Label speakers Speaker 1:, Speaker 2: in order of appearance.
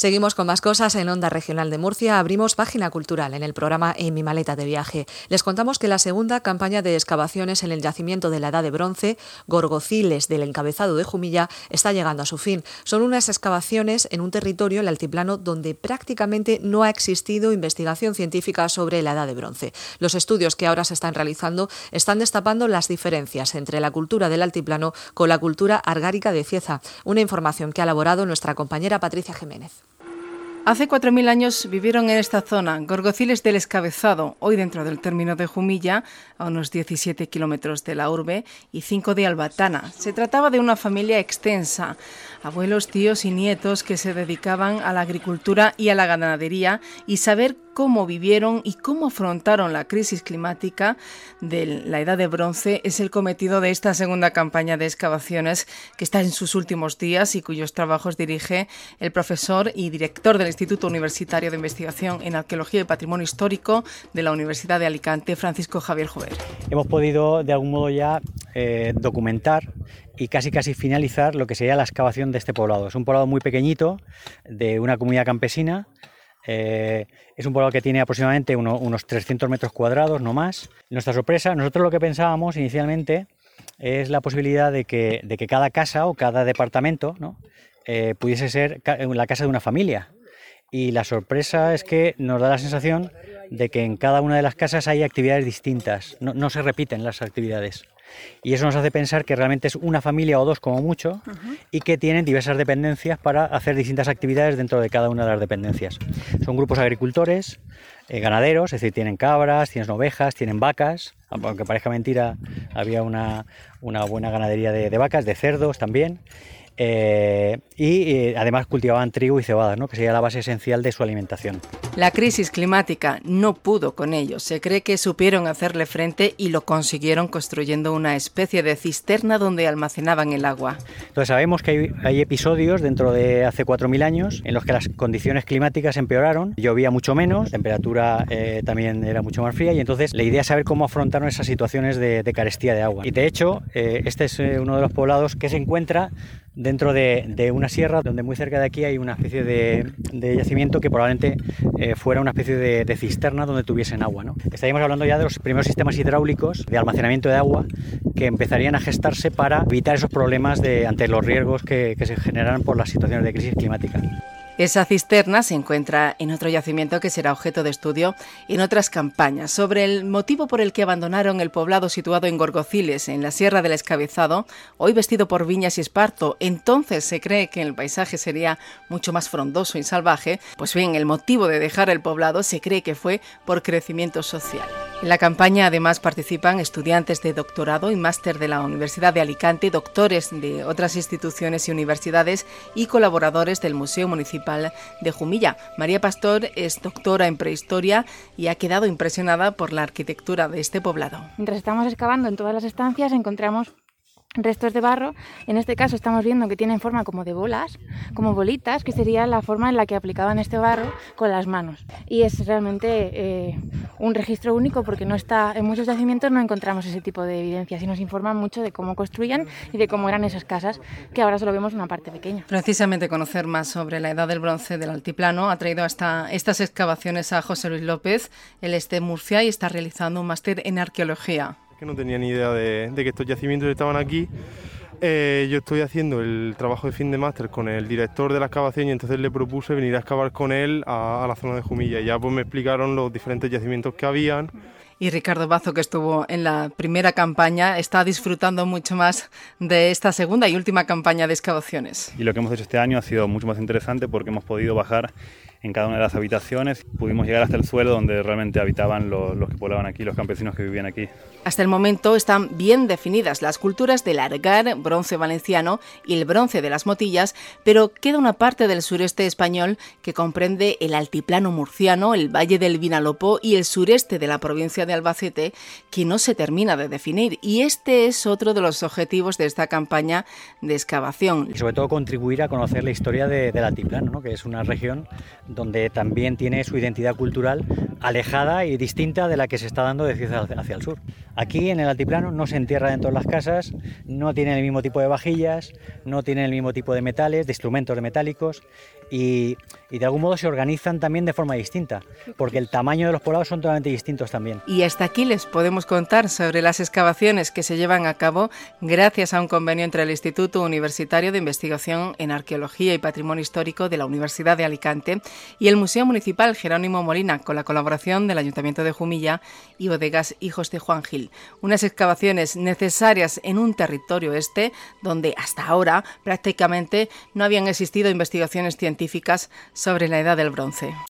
Speaker 1: Seguimos con más cosas en Onda Regional de Murcia. Abrimos página cultural en el programa En mi maleta de viaje. Les contamos que la segunda campaña de excavaciones en el yacimiento de la Edad de Bronce, Gorgociles del encabezado de Jumilla, está llegando a su fin. Son unas excavaciones en un territorio, el altiplano, donde prácticamente no ha existido investigación científica sobre la Edad de Bronce. Los estudios que ahora se están realizando están destapando las diferencias entre la cultura del altiplano con la cultura argárica de Cieza, una información que ha elaborado nuestra compañera Patricia Jiménez.
Speaker 2: Hace 4.000 años vivieron en esta zona gorgociles del Escabezado, hoy dentro del término de Jumilla, a unos 17 kilómetros de la urbe, y 5 de Albatana. Se trataba de una familia extensa, abuelos, tíos y nietos que se dedicaban a la agricultura y a la ganadería, y saber cómo vivieron y cómo afrontaron la crisis climática de la Edad de Bronce es el cometido de esta segunda campaña de excavaciones que está en sus últimos días y cuyos trabajos dirige el profesor y director del Instituto Universitario de Investigación en Arqueología y Patrimonio Histórico de la Universidad de Alicante, Francisco Javier Jover.
Speaker 3: Hemos podido de algún modo ya eh, documentar y casi casi finalizar lo que sería la excavación de este poblado. Es un poblado muy pequeñito de una comunidad campesina eh, es un poblado que tiene aproximadamente unos 300 metros cuadrados, no más. Nuestra sorpresa, nosotros lo que pensábamos inicialmente es la posibilidad de que, cada casa o cada departamento eh, pudiese ser la casa de una familia. Y la sorpresa es que nos da la sensación de que en cada una de las casas hay actividades distintas, no, no se repiten las actividades. Y eso nos hace pensar que realmente es una familia o dos como mucho y que tienen diversas dependencias para hacer distintas actividades dentro de cada una de las dependencias. Son grupos agricultores, eh, ganaderos, es decir, tienen cabras, tienen ovejas, tienen vacas, aunque parezca mentira, había una, buena ganadería de vacas, de cerdos también. Eh, y eh, además cultivaban trigo y cebada, ¿no? que sería la base esencial de su alimentación.
Speaker 2: La crisis climática no pudo con ellos. Se cree que supieron hacerle frente y lo consiguieron construyendo una especie de cisterna donde almacenaban el agua.
Speaker 3: Entonces sabemos que hay, episodios dentro de hace 4.000 años en los que las condiciones climáticas empeoraron, llovía mucho menos, la temperatura eh, también era mucho más fría y entonces la idea es saber cómo afrontaron esas situaciones de, carestía de agua. Y de hecho, este es uno de los poblados que se encuentra dentro de, una sierra donde muy cerca de aquí hay una especie de, yacimiento que probablemente eh, fuera una especie de, cisterna donde tuviesen agua. ¿no? Estaríamos hablando ya de los primeros sistemas hidráulicos de almacenamiento de agua que empezarían a gestarse para evitar esos problemas de, ante los riesgos que, que se generan por las situaciones de crisis climática.
Speaker 2: Esa cisterna se encuentra en otro yacimiento que será objeto de estudio en otras campañas. Sobre el motivo por el que abandonaron el poblado situado en Gorgociles, en la Sierra del Escabezado, hoy vestido por viñas y esparto, entonces se cree que el paisaje sería mucho más frondoso y salvaje, pues bien, el motivo de dejar el poblado se cree que fue por crecimiento social. En la campaña además participan estudiantes de doctorado y máster de la Universidad de Alicante, doctores de otras instituciones y universidades y colaboradores del Museo Municipal de Jumilla. María Pastor es doctora en prehistoria y ha quedado impresionada por la arquitectura de este poblado.
Speaker 4: Mientras estamos excavando en todas las estancias encontramos restos de barro. En este caso estamos viendo que tienen forma como de bolas, como bolitas, que sería la forma en la que aplicaban este barro con las manos. Y es realmente eh, un registro único porque no está en muchos yacimientos no encontramos ese tipo de evidencias y nos informan mucho de cómo construían y de cómo eran esas casas, que ahora solo vemos una parte pequeña.
Speaker 2: Precisamente conocer más sobre la edad del bronce del altiplano ha traído hasta estas excavaciones a José Luis López. Él es de Murcia y está realizando un máster en arqueología
Speaker 5: que no tenía ni idea de, que estos yacimientos estaban aquí. Eh, yo estoy haciendo el trabajo de fin de máster con el director de la excavación y entonces le propuse venir a excavar con él a, la zona de Jumilla. Y ya pues me explicaron los diferentes yacimientos que habían.
Speaker 2: Y Ricardo Bazo, que estuvo en la primera campaña, está disfrutando mucho más de esta segunda y última campaña de excavaciones.
Speaker 6: Y lo que hemos hecho este año ha sido mucho más interesante porque hemos podido bajar en cada una de las habitaciones. Pudimos llegar hasta el suelo donde realmente habitaban los, que poblaban aquí, los campesinos que vivían aquí.
Speaker 2: Hasta el momento están bien definidas las culturas del Argar, bronce valenciano y el bronce de las Motillas, pero queda una parte del sureste español que comprende el altiplano murciano, el valle del Vinalopó y el sureste de la provincia de Albacete que no se termina de definir. Y este es otro de los objetivos de esta campaña de excavación.
Speaker 3: Y sobre todo contribuir a conocer la historia del altiplano, que es una región donde también tiene su identidad cultural alejada y distinta de la que se está dando de ciudad hacia el sur. Aquí en el altiplano no se entierra dentro de las casas, no tienen el mismo tipo de vajillas, no tienen el mismo tipo de metales, de instrumentos metálicos y, de algún modo se organizan también de forma distinta, porque el tamaño de los poblados son totalmente distintos también.
Speaker 2: Y hasta aquí les podemos contar sobre las excavaciones que se llevan a cabo gracias a un convenio entre el Instituto Universitario de Investigación en Arqueología y Patrimonio Histórico de la Universidad de Alicante y el Museo Municipal Jerónimo Molina, con la colaboración del Ayuntamiento de Jumilla y Bodegas Hijos de Juan Gil. Unas excavaciones necesarias en un territorio este donde hasta ahora prácticamente no habían existido investigaciones científicas sobre la edad del bronce.